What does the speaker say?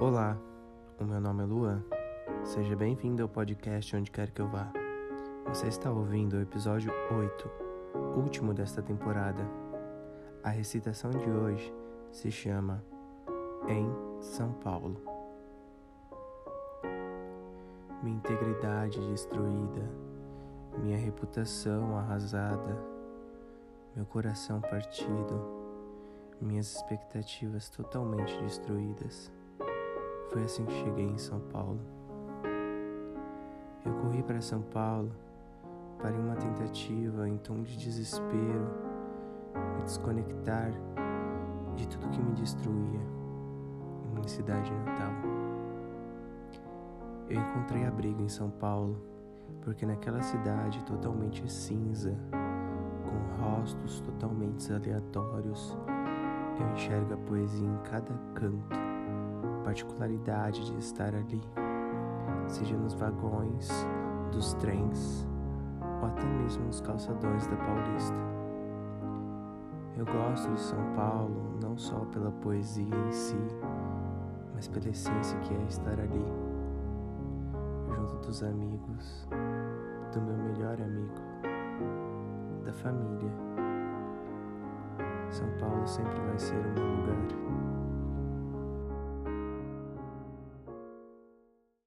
Olá, o meu nome é Luan. Seja bem-vindo ao podcast Onde Quer Que Eu Vá. Você está ouvindo o episódio 8, último desta temporada. A recitação de hoje se chama Em São Paulo. Minha integridade destruída, minha reputação arrasada, meu coração partido, minhas expectativas totalmente destruídas. Foi assim que cheguei em São Paulo. Eu corri para São Paulo para uma tentativa em tom de desespero, me desconectar de tudo que me destruía em minha cidade natal. Eu encontrei abrigo em São Paulo, porque naquela cidade totalmente cinza, com rostos totalmente aleatórios, eu enxergo a poesia em cada canto particularidade de estar ali, seja nos vagões, dos trens ou até mesmo nos calçadões da Paulista. Eu gosto de São Paulo não só pela poesia em si, mas pela essência que é estar ali, junto dos amigos, do meu melhor amigo, da família. São Paulo sempre vai ser meu lugar.